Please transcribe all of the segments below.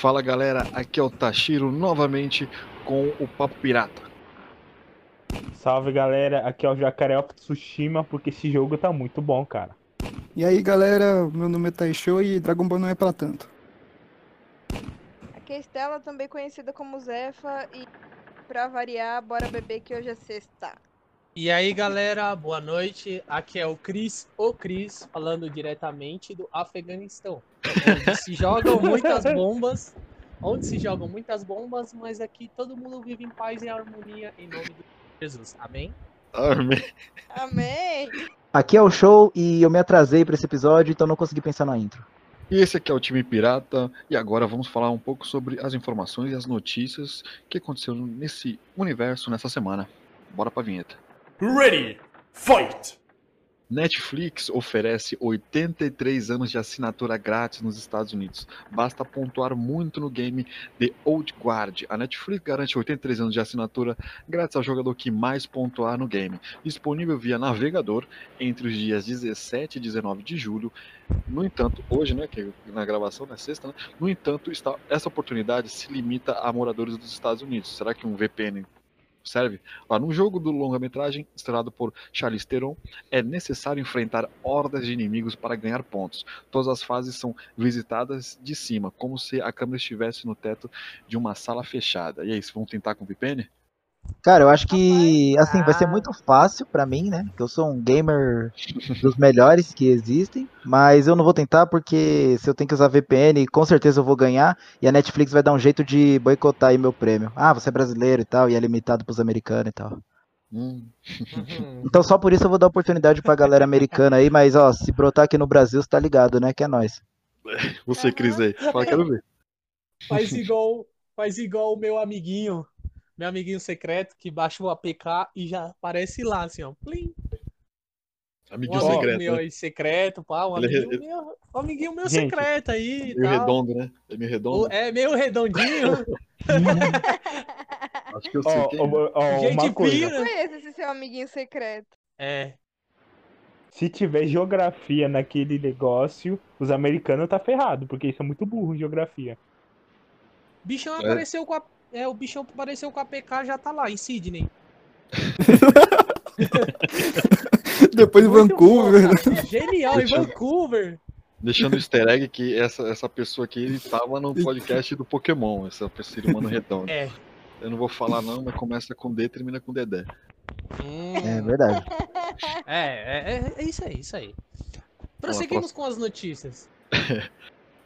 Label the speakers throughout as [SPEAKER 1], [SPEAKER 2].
[SPEAKER 1] Fala galera, aqui é o Tashiro novamente com o Papo Pirata.
[SPEAKER 2] Salve galera, aqui é o Jacaré of Tsushima, porque esse jogo tá muito bom, cara.
[SPEAKER 3] E aí galera, meu nome é Taisho e Dragon Ball não é pra tanto.
[SPEAKER 4] Aqui é a Estela, também conhecida como Zefa, e pra variar, bora beber que hoje é sexta.
[SPEAKER 5] E aí galera, boa noite. Aqui é o Cris, o Cris, falando diretamente do Afeganistão. Onde se jogam muitas bombas, onde se jogam muitas bombas, mas aqui todo mundo vive em paz e harmonia em nome de Jesus. Amém?
[SPEAKER 1] Amém.
[SPEAKER 4] Amém!
[SPEAKER 6] Aqui é o show e eu me atrasei pra esse episódio, então não consegui pensar na intro.
[SPEAKER 1] E esse aqui é o time Pirata, e agora vamos falar um pouco sobre as informações e as notícias que aconteceram nesse universo nessa semana. Bora pra vinheta.
[SPEAKER 7] Ready, fight!
[SPEAKER 1] Netflix oferece 83 anos de assinatura grátis nos Estados Unidos. Basta pontuar muito no game The Old Guard. A Netflix garante 83 anos de assinatura grátis ao jogador que mais pontuar no game. Disponível via navegador entre os dias 17 e 19 de julho. No entanto, hoje, né, que na gravação na sexta, né, no entanto, está, essa oportunidade se limita a moradores dos Estados Unidos. Será que um VPN serve? Lá no jogo do longa-metragem, estrelado por Charlize Theron, é necessário enfrentar hordas de inimigos para ganhar pontos. Todas as fases são visitadas de cima, como se a câmera estivesse no teto de uma sala fechada. E aí, vão tentar com o VPN?
[SPEAKER 6] Cara, eu acho que assim vai ser
[SPEAKER 5] ah.
[SPEAKER 6] muito fácil pra mim, né? Que eu sou um gamer dos melhores que existem, mas eu não vou tentar porque se eu tenho que usar VPN, com certeza eu vou ganhar e a Netflix vai dar um jeito de boicotar aí meu prêmio. Ah, você é brasileiro e tal, e é limitado pros americanos e tal.
[SPEAKER 1] Hum,
[SPEAKER 5] Uhum.
[SPEAKER 6] Então só por isso eu vou dar oportunidade pra galera americana aí, mas ó, se brotar aqui no Brasil, você tá ligado, né? Que é nós.
[SPEAKER 1] você, Cris, aí. Fala, quero ver.
[SPEAKER 5] Faz igual, faz igual o meu amiguinho, meu amiguinho secreto que baixa o APK e já aparece lá assim, ó. Plim.
[SPEAKER 1] Amiguinho secreto,
[SPEAKER 5] meu
[SPEAKER 1] né?
[SPEAKER 5] secreto, pá, um
[SPEAKER 1] é
[SPEAKER 5] amiguinho,
[SPEAKER 1] re-
[SPEAKER 5] meu, um amiguinho meu
[SPEAKER 2] Gente,
[SPEAKER 5] secreto aí e
[SPEAKER 1] Meio
[SPEAKER 5] tal.
[SPEAKER 1] redondo, né? É meio redondo.
[SPEAKER 5] O- É meio redondinho.
[SPEAKER 1] Acho que eu sei
[SPEAKER 2] Ó,
[SPEAKER 1] quem. é.
[SPEAKER 2] ó,
[SPEAKER 5] Gente
[SPEAKER 2] uma coisa.
[SPEAKER 5] pira.
[SPEAKER 4] Conheço esse seu amiguinho secreto.
[SPEAKER 5] É.
[SPEAKER 2] Se tiver geografia naquele negócio, os americanos tá ferrado, porque isso é muito burro em geografia.
[SPEAKER 5] Bichão
[SPEAKER 1] É.
[SPEAKER 5] apareceu com a. É, o bichão apareceu com a PK já tá lá, em Sydney.
[SPEAKER 3] Depois de
[SPEAKER 5] Muito
[SPEAKER 3] Vancouver.
[SPEAKER 5] bom, cara. Genial, em Vancouver.
[SPEAKER 1] Deixando o easter egg que essa, essa pessoa aqui ele tava no podcast do Pokémon, essa ser humano redondo.
[SPEAKER 5] É.
[SPEAKER 1] Eu não vou falar não, mas começa com D e termina com Dedé.
[SPEAKER 5] Hum,
[SPEAKER 6] É verdade.
[SPEAKER 5] é, é, é, é isso aí, isso aí. Prosseguimos com as notícias.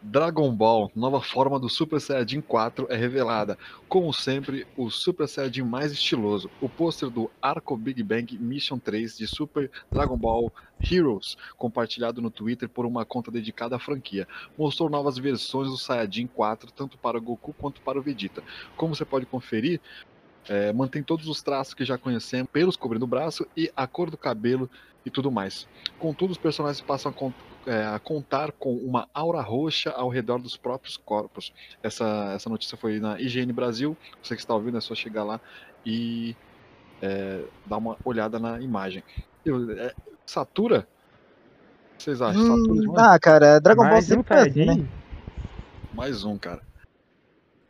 [SPEAKER 1] Dragon Ball, nova forma do Super Saiyajin 4 é revelada. Como sempre, o Super Saiyajin mais estiloso. O pôster do Arco Big Bang Mission 3 de Super Dragon Ball Heroes, compartilhado no Twitter por uma conta dedicada à franquia, mostrou novas versões do Saiyajin 4, tanto para o Goku quanto para o Vegeta. Como você pode conferir, é, mantém todos os traços que já conhecemos, pelos cobrindo o braço e a cor do cabelo e tudo mais. Contudo, os personagens passam a, é, a contar com uma aura roxa ao redor dos próprios corpos. Essa, essa notícia foi na IGN Brasil. Você que está ouvindo é só chegar lá e é, dar uma olhada na imagem. Eu- é, satura? O que vocês acham? Satura
[SPEAKER 6] Hum,
[SPEAKER 1] demais?
[SPEAKER 6] ah, cara, Dragon Ball
[SPEAKER 2] Mais um
[SPEAKER 6] sempre assim, né?
[SPEAKER 1] Mais um, cara.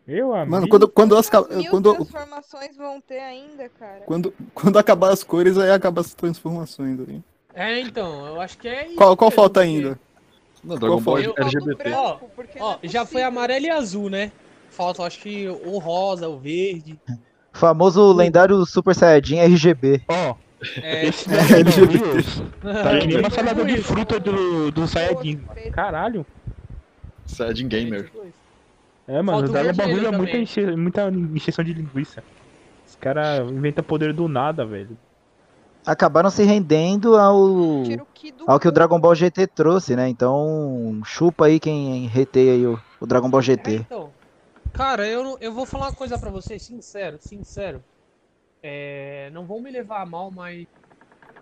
[SPEAKER 2] Meu amigo.
[SPEAKER 3] Mano, quando, quando, as, quando,
[SPEAKER 4] transformações vão ter ainda, cara.
[SPEAKER 3] quando, quando acabar as cores, aí acaba as transformações aí.
[SPEAKER 5] É, então, eu acho que é isso.
[SPEAKER 3] Qual, qual
[SPEAKER 5] mesmo,
[SPEAKER 3] falta
[SPEAKER 5] porque-
[SPEAKER 3] ainda?
[SPEAKER 1] Não, Dragon Ball
[SPEAKER 5] foi? Eu-
[SPEAKER 1] LGBT.
[SPEAKER 4] não
[SPEAKER 5] Ó,
[SPEAKER 4] é
[SPEAKER 5] já foi amarelo e azul, né? Falta, acho que o rosa, o verde.
[SPEAKER 6] O famoso lendário Super Saiyajin RGB.
[SPEAKER 2] Ó,
[SPEAKER 5] É,
[SPEAKER 2] esse Dragon
[SPEAKER 3] LGBT.
[SPEAKER 2] Ball Heroes tá que nem uma salada de
[SPEAKER 5] isso.
[SPEAKER 2] fruta do, do Saiyajin. Caralho.
[SPEAKER 1] Saiyajin Gamer.
[SPEAKER 2] É, mano, o
[SPEAKER 5] o
[SPEAKER 2] Dragon Ball
[SPEAKER 5] vermelho
[SPEAKER 2] Heroes é muita, enche, muita encheção de linguiça. Os caras inventam poder do nada, velho.
[SPEAKER 6] Acabaram se rendendo ao, ao que o. Dragon Ball GT trouxe, né? Então, chupa aí quem reteia aí o, o Dragon Ball
[SPEAKER 5] É,
[SPEAKER 6] GT.
[SPEAKER 5] então. Cara, eu, eu vou falar uma coisa pra vocês, sincero, sincero. É, não vão me levar a mal, mas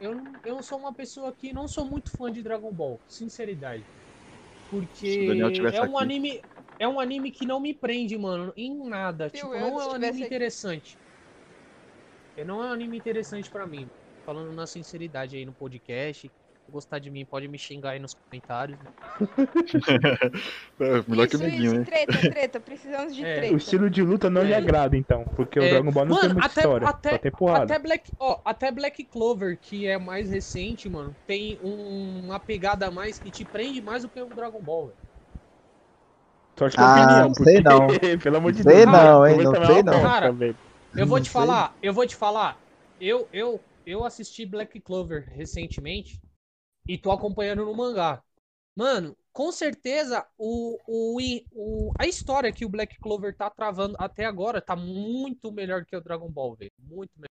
[SPEAKER 5] eu, não- eu sou uma pessoa que não sou muito fã de Dragon Ball, sinceridade. Porque é um
[SPEAKER 1] aqui.
[SPEAKER 5] anime, é um anime que não me prende, mano, em nada.
[SPEAKER 4] Se
[SPEAKER 5] tipo, não é um anime
[SPEAKER 4] aqui.
[SPEAKER 5] interessante. É, Não é um anime interessante pra mim. Falando na sinceridade aí no podcast, gostar de mim pode me xingar aí nos comentários. né?
[SPEAKER 1] É, melhor que o
[SPEAKER 4] isso, isso,
[SPEAKER 1] hein?
[SPEAKER 4] treta, treta, precisamos de
[SPEAKER 5] É,
[SPEAKER 4] treta.
[SPEAKER 2] O estilo de luta não lhe
[SPEAKER 5] É.
[SPEAKER 2] agrada, então. Porque o
[SPEAKER 5] É.
[SPEAKER 2] Dragon Ball não tem
[SPEAKER 5] Mano,
[SPEAKER 2] muita
[SPEAKER 5] até-
[SPEAKER 2] história.
[SPEAKER 5] até-
[SPEAKER 2] só tem porrada.
[SPEAKER 5] Até Black, ó, até Black Clover, que é mais recente, mano, tem um- uma pegada a mais que te prende mais do que o Dragon Ball, velho.
[SPEAKER 2] Sorte que é
[SPEAKER 6] Ah,
[SPEAKER 2] opinião,
[SPEAKER 6] não sei não.
[SPEAKER 2] pelo amor de
[SPEAKER 6] Sei
[SPEAKER 2] Deus.
[SPEAKER 6] não, hein, não
[SPEAKER 2] é
[SPEAKER 6] sei não.
[SPEAKER 5] Cara. Eu vou te
[SPEAKER 6] sei.
[SPEAKER 5] falar, eu vou te falar. Eu, eu, eu assisti Black Clover recentemente e tô acompanhando no mangá. Mano, com certeza o, o, o- a história que o Black Clover tá travando até agora tá muito melhor que o Dragon Ball, velho. Muito melhor.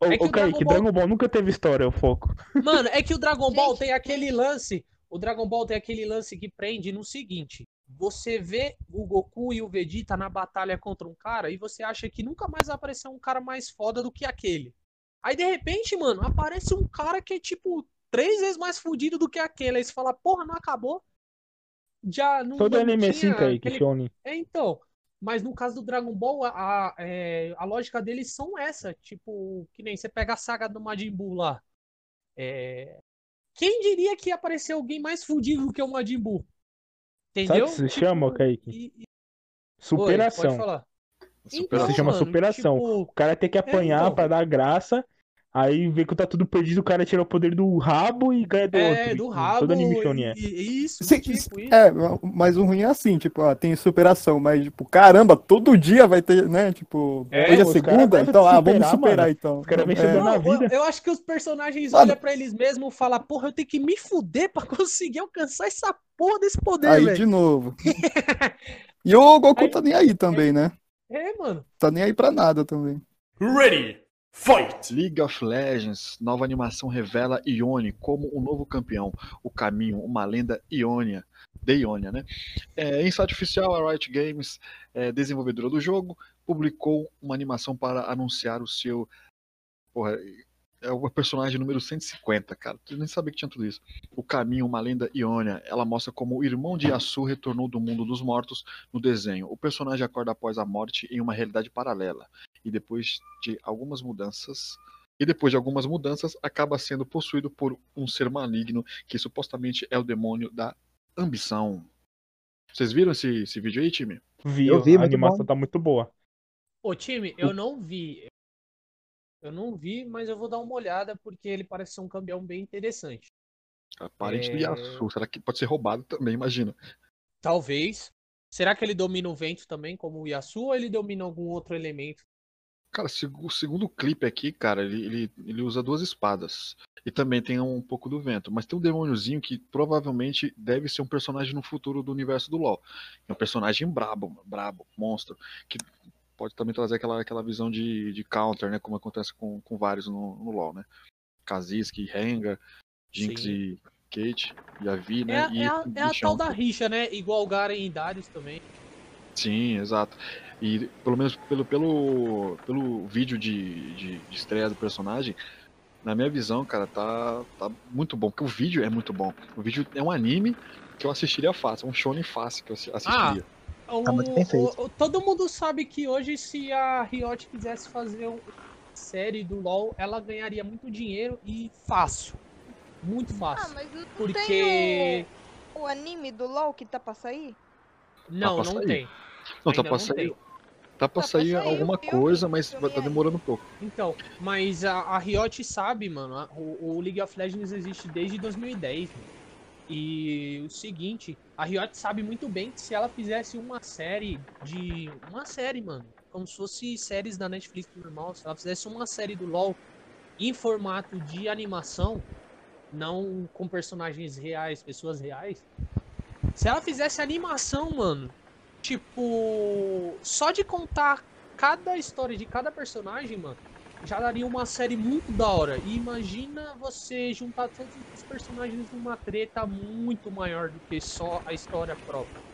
[SPEAKER 2] Ô,
[SPEAKER 5] É que
[SPEAKER 2] ô,
[SPEAKER 5] o
[SPEAKER 2] Kaique,
[SPEAKER 5] Dragon Ball-
[SPEAKER 2] Dragon Ball nunca teve história, o foco.
[SPEAKER 5] Mano, é que o Dragon Ball tem aquele lance. O Dragon Ball tem aquele lance que prende no seguinte: você vê o Goku e o Vegeta na batalha contra um cara e você acha que nunca mais vai aparecer um cara mais foda do que aquele. Aí de repente, mano, aparece um cara que é tipo três vezes mais fudido do que aquele. Aí você fala, porra, não acabou? Já não.
[SPEAKER 2] Todo
[SPEAKER 5] não
[SPEAKER 2] anime é
[SPEAKER 5] tinha
[SPEAKER 2] assim, Kaique,
[SPEAKER 5] aquele-
[SPEAKER 2] Shonen.
[SPEAKER 5] é, então. Mas no caso do Dragon Ball, a, a, é, a lógica deles são essa. Tipo, que nem você pega a saga do Majin Buu lá. É, Quem diria que ia aparecer alguém mais fudido do que o Majin Buu?
[SPEAKER 2] Sabe
[SPEAKER 5] Entendeu?
[SPEAKER 2] o que se
[SPEAKER 5] Tipo,
[SPEAKER 2] chama, Kaique?
[SPEAKER 5] e- e- Oi,
[SPEAKER 2] Superação.
[SPEAKER 5] pode falar.
[SPEAKER 1] Superação.
[SPEAKER 2] Se chama
[SPEAKER 5] mano,
[SPEAKER 2] superação.
[SPEAKER 5] tipo,
[SPEAKER 2] O cara tem que apanhar
[SPEAKER 5] então.
[SPEAKER 2] pra dar graça. Aí vê que tá tudo perdido, o cara tira o poder do rabo e ganha do
[SPEAKER 5] é,
[SPEAKER 2] outro.
[SPEAKER 5] do
[SPEAKER 2] Todo
[SPEAKER 5] rabo.
[SPEAKER 2] anime shonen é.
[SPEAKER 5] Isso,
[SPEAKER 3] Sim,
[SPEAKER 5] tipo, isso.
[SPEAKER 3] É, mas o ruim é assim, tipo, ó, tem superação, mas, tipo, caramba, todo dia vai ter, né? Tipo,
[SPEAKER 2] É,
[SPEAKER 3] hoje é segunda, então,
[SPEAKER 2] de
[SPEAKER 3] ah, vamos
[SPEAKER 2] superar,
[SPEAKER 3] superar
[SPEAKER 2] mano.
[SPEAKER 3] então.
[SPEAKER 2] Os caras
[SPEAKER 3] É.
[SPEAKER 2] vencedor na vida.
[SPEAKER 5] eu, eu acho que os personagens olham pra eles mesmos e falam, porra, eu tenho que me fuder pra conseguir alcançar essa porra desse poder,
[SPEAKER 3] Aí
[SPEAKER 5] velho.
[SPEAKER 3] de novo. E o Goku
[SPEAKER 5] Aí-
[SPEAKER 3] tá nem aí também, né?
[SPEAKER 5] É, mano.
[SPEAKER 3] Tá nem aí pra nada também.
[SPEAKER 7] Ready. Fight.
[SPEAKER 1] League of Legends, nova animação revela Ione como o novo campeão, o caminho, uma lenda Ionia, de Ionia, né? É, em site oficial, a Riot Games, é, desenvolvedora do jogo, publicou uma animação para anunciar o seu. Porra, é o personagem número 150, cara. Tu nem sabia que tinha tudo isso. O caminho, uma lenda Ionia. Ela mostra como o irmão de Yasu retornou do mundo dos mortos no desenho. O personagem acorda após a morte em uma realidade paralela e depois de algumas mudanças e depois de algumas mudanças acaba sendo possuído por um ser maligno que supostamente é o demônio da ambição. Vocês viram esse, esse vídeo aí, time?
[SPEAKER 2] Vi,
[SPEAKER 6] Eu vi,
[SPEAKER 2] a animação
[SPEAKER 6] bom.
[SPEAKER 2] tá muito boa.
[SPEAKER 5] Ô, time, eu não vi. Eu não vi, mas eu vou dar uma olhada porque ele parece ser um campeão bem interessante.
[SPEAKER 1] A parente do
[SPEAKER 5] É.
[SPEAKER 1] Yasu. Será que pode ser roubado também? Imagina.
[SPEAKER 5] Talvez. Será que ele domina o vento também, como o Yasu, ou ele domina algum outro elemento?
[SPEAKER 1] Cara, segu- segundo o clipe aqui, cara, ele, ele, ele usa duas espadas. E também tem um pouco do vento. Mas tem um demôniozinho que provavelmente deve ser um personagem no futuro do universo do LoL. É um personagem brabo, mano, brabo, monstro. Que pode também trazer aquela, aquela visão de, de counter, né? Como acontece com, com vários no, no LoL, né? Kazisk, Rengar, Jinx
[SPEAKER 5] Sim.
[SPEAKER 1] e Kate, e a Vi,
[SPEAKER 5] É,
[SPEAKER 1] né?
[SPEAKER 5] a-
[SPEAKER 1] e
[SPEAKER 5] é a, é a tal da rixa, né? Igual o Garen e Darius também.
[SPEAKER 1] Sim, exato. E pelo menos pelo, pelo, pelo vídeo de, de, de estreia do personagem, na minha visão, cara, tá, tá muito bom. Porque o vídeo é muito bom. O vídeo é um anime que eu assistiria fácil, é um shonen fácil que eu assi- assistiria.
[SPEAKER 5] O-
[SPEAKER 6] Tá
[SPEAKER 5] o- o- todo mundo sabe que hoje, se a Riot quisesse fazer uma série do LoL, ela ganharia muito dinheiro e fácil. Muito
[SPEAKER 4] Ah,
[SPEAKER 5] fácil.
[SPEAKER 4] mas não
[SPEAKER 5] Porque.
[SPEAKER 4] tem o, o anime do LoL que tá pra sair?
[SPEAKER 5] Não,
[SPEAKER 1] Tá pra
[SPEAKER 5] não
[SPEAKER 1] sair.
[SPEAKER 5] tem.
[SPEAKER 1] Não, tá
[SPEAKER 5] ainda
[SPEAKER 1] pra
[SPEAKER 5] não
[SPEAKER 1] sair. Tá pra
[SPEAKER 4] Tá pra
[SPEAKER 1] sair
[SPEAKER 4] sair
[SPEAKER 1] alguma coisa, mas tá
[SPEAKER 4] é.
[SPEAKER 1] demorando um pouco.
[SPEAKER 5] Então, mas a, a Riot sabe, mano, a- o, o League of Legends existe desde 2010. mano. E o seguinte, a Riot sabe muito bem que se ela fizesse uma série de. Uma série, mano. Como se fosse séries da Netflix normal. Se ela fizesse uma série do LoL em formato de animação, não com personagens reais, pessoas reais. Se ela fizesse animação, mano, tipo. Só de contar cada história de cada personagem, mano, já daria uma série muito da hora. E imagina você juntar todos os personagens numa treta muito maior do que só a história própria.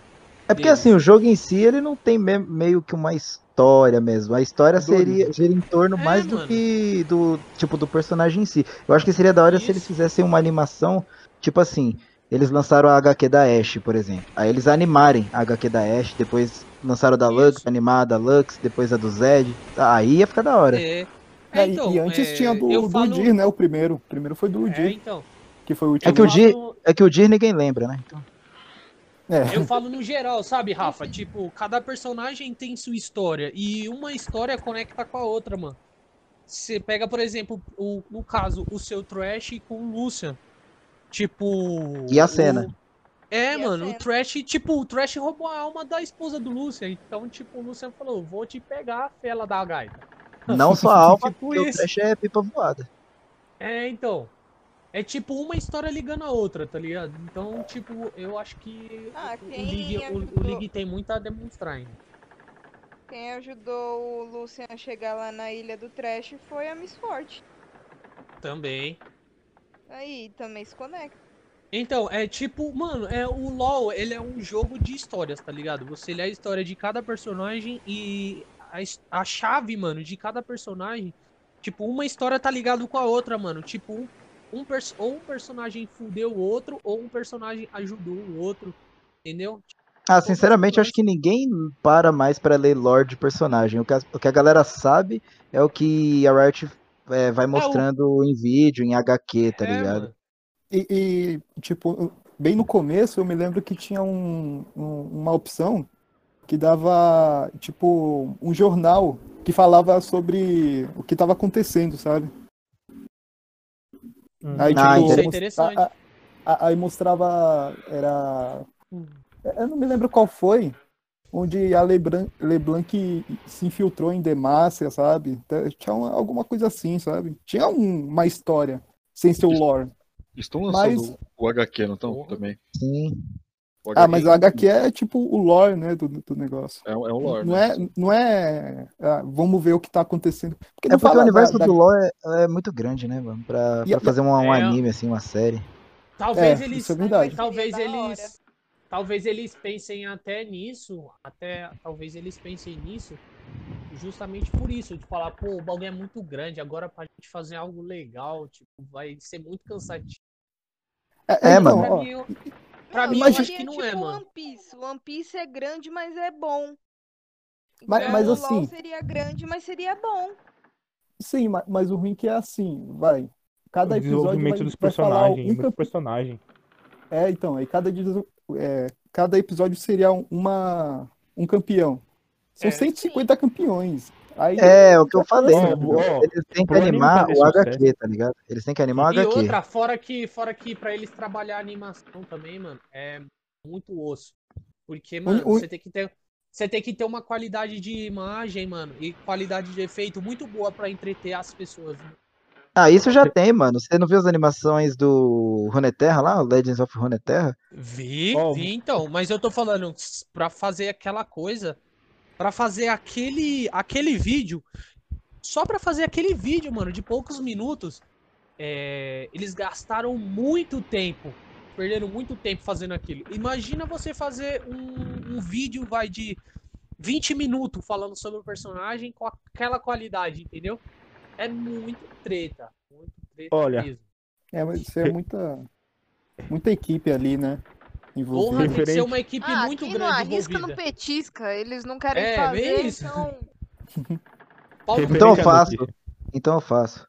[SPEAKER 6] É porque assim, o jogo em si, ele não tem me- meio que uma história mesmo. A história seria gira em torno
[SPEAKER 5] É,
[SPEAKER 6] mais do
[SPEAKER 5] mano.
[SPEAKER 6] que do tipo do personagem em si. Eu acho que seria da hora se eles
[SPEAKER 5] Isso.
[SPEAKER 6] fizessem uma animação, tipo assim, eles lançaram a HQ da Ashe, por exemplo. Aí eles animarem a HQ da Ashe, depois lançaram a da Lux,
[SPEAKER 5] Isso.
[SPEAKER 6] animar a Lux, depois a do Zed. Aí ia ficar da hora.
[SPEAKER 5] É.
[SPEAKER 3] É,
[SPEAKER 5] É,
[SPEAKER 3] e-
[SPEAKER 5] então,
[SPEAKER 3] e antes
[SPEAKER 5] é,
[SPEAKER 3] tinha do, do
[SPEAKER 5] falo-
[SPEAKER 3] Udir, né? O primeiro. O primeiro foi do
[SPEAKER 5] É,
[SPEAKER 3] Udir.
[SPEAKER 5] então.
[SPEAKER 3] que foi o
[SPEAKER 6] É
[SPEAKER 3] último.
[SPEAKER 6] que o
[SPEAKER 5] falo-
[SPEAKER 6] É que o Dir ninguém lembra, né? Então,
[SPEAKER 3] É.
[SPEAKER 5] Eu falo no geral, sabe, Rafa? Tipo, cada personagem tem sua história. E uma história conecta com a outra, mano. Você pega, por exemplo, o, no caso, o seu Trash com o Lucian. Tipo.
[SPEAKER 6] E a cena?
[SPEAKER 5] o- É,
[SPEAKER 4] E a
[SPEAKER 5] mano, o? Trash, tipo, o Trash roubou a alma da esposa do Lucian. Então, tipo, o Lucian falou: vou te pegar, fela da gaita.
[SPEAKER 6] não só a alma,
[SPEAKER 5] Tipo
[SPEAKER 6] porque o
[SPEAKER 5] isso.
[SPEAKER 6] Trash é pipa voada.
[SPEAKER 5] É, então. É tipo uma história ligando a outra, tá ligado? Então, tipo, eu acho que
[SPEAKER 4] Ah,
[SPEAKER 5] o, o League, o, o
[SPEAKER 4] ajudou-
[SPEAKER 5] League tem muito a demonstrar ainda.
[SPEAKER 4] Quem ajudou o Lucian a chegar lá na ilha do Trash foi a Miss Forte.
[SPEAKER 5] Também.
[SPEAKER 4] Aí também se conecta.
[SPEAKER 5] Então, é tipo, mano, é o LoL, ele é um jogo de histórias, tá ligado? Você lê a história de cada personagem e a, a chave, mano, de cada personagem, tipo, uma história tá ligado com a outra, mano. Tipo, um, um pers- ou um personagem fudeu o outro, ou um personagem ajudou o outro, entendeu?
[SPEAKER 6] Ah, sinceramente, eu acho que ninguém para mais pra ler lore de personagem. O que a, o que a galera sabe é o que a Riot é, vai mostrando em vídeo, em HQ, tá
[SPEAKER 5] É,
[SPEAKER 6] ligado?
[SPEAKER 3] E, e, tipo, bem no começo eu me lembro que tinha um- um- uma opção que dava, tipo, um jornal que falava sobre o que estava acontecendo, sabe? Aí,
[SPEAKER 6] Ah,
[SPEAKER 3] tipo,
[SPEAKER 5] Isso é interessante.
[SPEAKER 3] aí mostrava, era...
[SPEAKER 5] Hum.
[SPEAKER 3] Eu não me lembro qual foi, onde a Leblanc, Leblanc se infiltrou em Demacia, sabe? Tinha uma- alguma coisa assim, sabe? Tinha um- uma história, sem ser o lore.
[SPEAKER 1] Estão lançando
[SPEAKER 3] Mas-
[SPEAKER 1] o HQ, não estão? Também.
[SPEAKER 6] Sim.
[SPEAKER 1] O
[SPEAKER 3] Ah, mas o HQ é tipo o lore, né, do, do negócio.
[SPEAKER 1] é, é um lore,
[SPEAKER 3] Não
[SPEAKER 1] né?
[SPEAKER 3] é, não é ah, vamos ver o que tá acontecendo. Porque
[SPEAKER 6] É porque o universo
[SPEAKER 3] da- da-
[SPEAKER 6] do LoL é, é muito grande, né, mano? Pra, pra fazer um, um
[SPEAKER 5] É,
[SPEAKER 6] anime, assim, uma série.
[SPEAKER 5] Talvez
[SPEAKER 3] É,
[SPEAKER 5] eles.
[SPEAKER 3] isso é verdade.
[SPEAKER 5] Talvez eles. Talvez eles pensem até nisso. Até. Talvez eles pensem nisso. Justamente por isso. De falar, pô, o bagulho é muito grande. Agora pra gente fazer algo legal, tipo, vai ser muito cansativo.
[SPEAKER 3] É,
[SPEAKER 6] É,
[SPEAKER 3] então,
[SPEAKER 6] mano.
[SPEAKER 5] Pra
[SPEAKER 3] ó,
[SPEAKER 5] mim, eu, pra
[SPEAKER 4] Não,
[SPEAKER 5] mim, eu acho que não é,
[SPEAKER 4] tipo
[SPEAKER 5] mano.
[SPEAKER 4] One Piece. One Piece é grande, mas é bom.
[SPEAKER 3] Mas-
[SPEAKER 4] Então,
[SPEAKER 3] mas
[SPEAKER 4] o
[SPEAKER 3] assim-
[SPEAKER 4] LoL seria grande, mas seria bom.
[SPEAKER 3] sim, ma- mas o ruim que é assim, vai. Cada
[SPEAKER 2] o
[SPEAKER 3] episódio
[SPEAKER 2] desenvolvimento
[SPEAKER 3] vai,
[SPEAKER 2] dos
[SPEAKER 3] vai falar
[SPEAKER 2] personagens,
[SPEAKER 3] um
[SPEAKER 2] personagem.
[SPEAKER 3] É, então, aí cada, é, cada episódio seria um- uma, um campeão. São
[SPEAKER 5] É.
[SPEAKER 3] 150 campeões. Aí,
[SPEAKER 6] É, o que eu falei,
[SPEAKER 3] Ó,
[SPEAKER 6] mano.
[SPEAKER 2] ó,
[SPEAKER 6] Eles têm que animar o. HQ, tá ligado? Eles têm que animar o
[SPEAKER 5] E
[SPEAKER 6] HQ.
[SPEAKER 5] outra, fora que, fora que pra eles trabalhar a animação também, mano, é muito osso. Porque, mano,
[SPEAKER 3] o-
[SPEAKER 5] você tem que ter. Você tem que ter uma qualidade de imagem, mano, e qualidade de efeito muito boa pra entreter as pessoas. né?
[SPEAKER 6] Ah, isso já tem, mano. Você não viu as animações do Runeterra lá? o Legends of Runeterra?
[SPEAKER 5] Vi,
[SPEAKER 2] Ó,
[SPEAKER 5] vi então, mas eu tô falando pra fazer aquela coisa, pra fazer aquele aquele vídeo, só pra fazer aquele vídeo, mano, de poucos minutos, é, eles gastaram muito tempo, perderam muito tempo fazendo aquilo. Imagina você fazer um, um vídeo vai de 20 minutos falando sobre o personagem com aquela qualidade, entendeu? É muito treta, muito treta
[SPEAKER 2] Olha,
[SPEAKER 5] mesmo.
[SPEAKER 3] é, mas isso é muita, muita equipe ali, né? Envolvida.
[SPEAKER 5] Porra, tem que ser uma equipe
[SPEAKER 4] Ah,
[SPEAKER 5] muito
[SPEAKER 4] quem
[SPEAKER 5] grande
[SPEAKER 4] não arrisca
[SPEAKER 5] envolvida.
[SPEAKER 4] não petisca. Eles não querem
[SPEAKER 5] É,
[SPEAKER 4] fazer,
[SPEAKER 5] isso.
[SPEAKER 4] então...
[SPEAKER 6] Então eu faço. Então eu faço.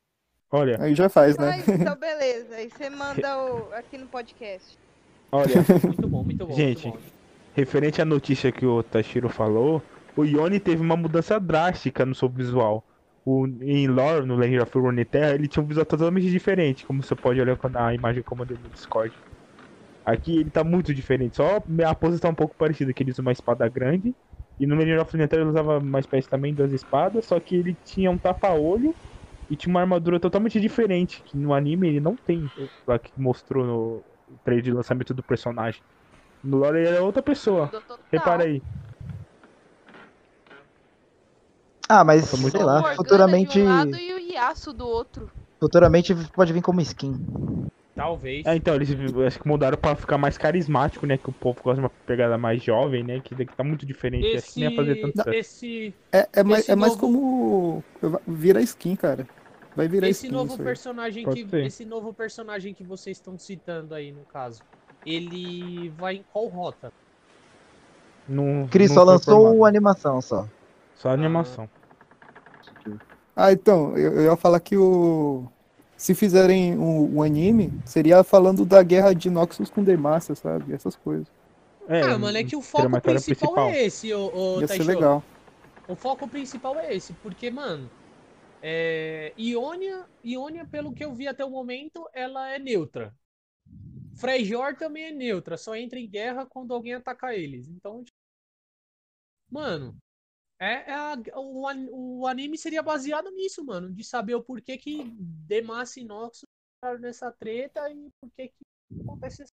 [SPEAKER 2] Olha,
[SPEAKER 3] Aí já faz, né?
[SPEAKER 4] Mas, então beleza. Aí você manda o... aqui no podcast.
[SPEAKER 2] olha,
[SPEAKER 5] Muito bom, muito bom.
[SPEAKER 2] Gente,
[SPEAKER 5] muito bom.
[SPEAKER 2] referente à notícia que o Tashiro falou, o Yone teve uma mudança drástica no seu visual. O, em lore, no Legend of Runeterra, ele tinha um visual totalmente diferente, como você pode olhar quando a imagem que eu mandei no Discord. Aqui ele tá muito diferente, só a pose tá um pouco parecida, que ele usa uma espada grande, e no Legend of Runeterra ele usava uma espécie também das espadas, só que ele tinha um tapa-olho e tinha uma armadura totalmente diferente, que no anime ele não tem, lá que mostrou no trailer de lançamento do personagem. No lore ele é outra pessoa. Repara aí.
[SPEAKER 6] Ah, mas sei lá, futuramente,
[SPEAKER 4] de um lado e o Riaço do outro.
[SPEAKER 6] futuramente pode vir como skin.
[SPEAKER 5] Talvez.
[SPEAKER 2] É, então, eles acho que mudaram pra ficar mais carismático, né? Que o povo gosta de uma pegada mais jovem, né? Que daqui tá muito diferente. Acho que nem ia fazer tanto
[SPEAKER 5] esse,
[SPEAKER 3] É, é, mais,
[SPEAKER 5] Esse
[SPEAKER 3] é mais
[SPEAKER 5] novo-
[SPEAKER 3] como vira skin, cara. Vai virar
[SPEAKER 5] esse
[SPEAKER 3] skin
[SPEAKER 5] novo personagem que
[SPEAKER 2] ser.
[SPEAKER 5] esse novo personagem que vocês estão citando aí no caso, ele vai em qual rota?
[SPEAKER 2] Não,
[SPEAKER 6] Cris só lançou
[SPEAKER 2] informado.
[SPEAKER 6] a animação só.
[SPEAKER 2] Só animação.
[SPEAKER 3] Ah, então, eu, eu ia falar que o. se fizerem um, um anime, seria falando da guerra de Noxus com Demacia, sabe? Essas coisas.
[SPEAKER 2] É,
[SPEAKER 5] ah, mano, é que o foco
[SPEAKER 2] história
[SPEAKER 5] principal, é esse, ô, ô
[SPEAKER 3] Ia ser legal.
[SPEAKER 5] O foco principal é esse, porque, mano, é... Iônia, Iônia, pelo que eu vi até o momento, ela é neutra. Frejor também é neutra, só entra em guerra quando alguém atacar eles. Então, tipo, mano, é, é a- o, o anime seria baseado nisso, mano, de saber o porquê que Demacia e Noxus entraram nessa treta e por que que acontece isso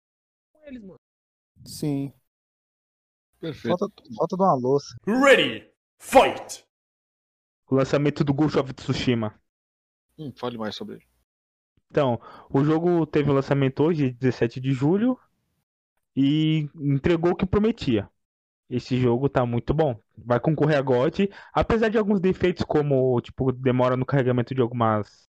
[SPEAKER 5] com eles, mano.
[SPEAKER 3] Sim.
[SPEAKER 1] Perfeito.
[SPEAKER 6] Falta, falta de uma louça.
[SPEAKER 7] Ready. Fight.
[SPEAKER 2] O lançamento do Ghost of Tsushima.
[SPEAKER 1] Hum, fale mais sobre ele.
[SPEAKER 2] Então, o jogo teve o lançamento hoje, 17 de julho, e entregou o que prometia. Esse jogo tá muito bom. Vai concorrer a GOT, apesar de alguns defeitos, como tipo demora no carregamento de algumas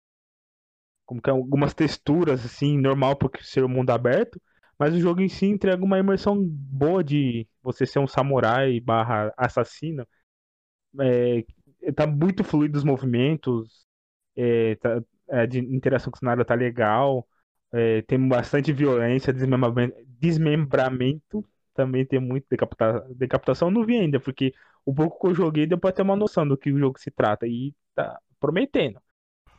[SPEAKER 2] como que é, algumas texturas assim, normal porque ser um mundo aberto, mas o jogo em si entrega uma imersão boa de você ser um samurai barra assassino. É, tá muito fluido os movimentos, é, tá- a de interação com o cenário tá legal. É, tem bastante violência, desmembramento, desmembramento também tem muito decapita- decapitação. Eu não vi ainda, porque o pouco que eu joguei deu pra ter uma noção do que o jogo se trata. E tá prometendo.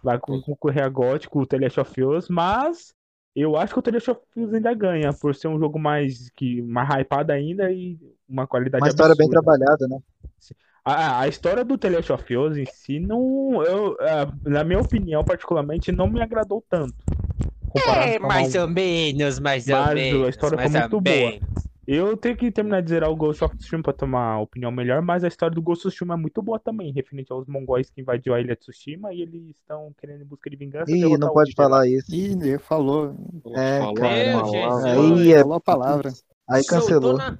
[SPEAKER 2] Vai con- concorrer a GOT com o The Last of Us, mas eu acho que o The Last of Us ainda ganha, por ser um jogo mais, que, mais hypado ainda e uma qualidade
[SPEAKER 6] Uma história bem
[SPEAKER 2] absurda.
[SPEAKER 6] trabalhada, né?
[SPEAKER 2] A, a história do The Last of Us em si, não, eu, ah, na minha opinião, particularmente, não me agradou tanto.
[SPEAKER 8] É,
[SPEAKER 2] a-
[SPEAKER 8] mais ou menos, mais ou
[SPEAKER 2] Mas a
[SPEAKER 8] menos.
[SPEAKER 2] história foi
[SPEAKER 8] mais ou
[SPEAKER 2] muito boa. Eu tenho que terminar de zerar o Ghost of Tsushima pra tomar uma opinião melhor, mas a história do Ghost of Tsushima é muito boa também, referente aos mongóis que invadiu a ilha de Tsushima e eles estão querendo em busca de vingança.
[SPEAKER 6] Ih, não pode falar isso.
[SPEAKER 3] Ih, ele falou.
[SPEAKER 6] É,
[SPEAKER 1] Falou
[SPEAKER 6] cara.
[SPEAKER 5] Meu. Jesus.
[SPEAKER 6] Aí é.
[SPEAKER 3] Falou a palavra.
[SPEAKER 6] Aí cancelou.
[SPEAKER 5] Soltou na,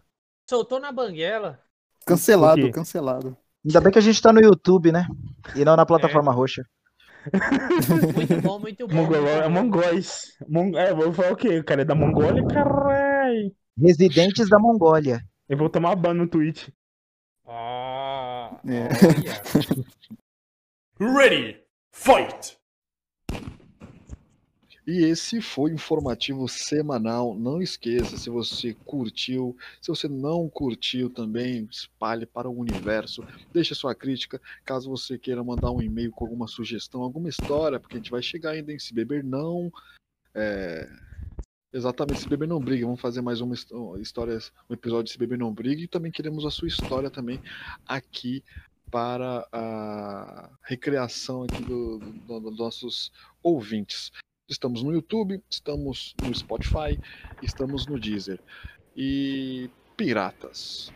[SPEAKER 5] soltou na banguela.
[SPEAKER 3] Cancelado, cancelado.
[SPEAKER 6] Ainda bem que a gente tá no YouTube, né? E não na plataforma roxa.
[SPEAKER 5] Muito bom, muito bom.
[SPEAKER 2] Mongol, é mongóis. Mon... É, vou falar o quê? O cara é da Mongólia? Carai!
[SPEAKER 6] Residentes da Mongólia.
[SPEAKER 2] Eu vou tomar ban no Twitch.
[SPEAKER 5] Ah,
[SPEAKER 3] É.
[SPEAKER 7] Ready. Fight.
[SPEAKER 1] E esse foi o informativo semanal. Não esqueça, se você curtiu, se você não curtiu também, espalhe para o universo. Deixe sua crítica, caso você queira mandar um e-mail com alguma sugestão, alguma história, porque a gente vai chegar ainda em Se Beber Não. é, Exatamente, Se Beber Não Briga. Vamos fazer mais uma his- história, um episódio de Se Beber Não Briga. E também queremos a sua história também aqui para a recreação aqui do- do- dos nossos ouvintes. Estamos no YouTube, estamos no Spotify, estamos no Deezer. E piratas.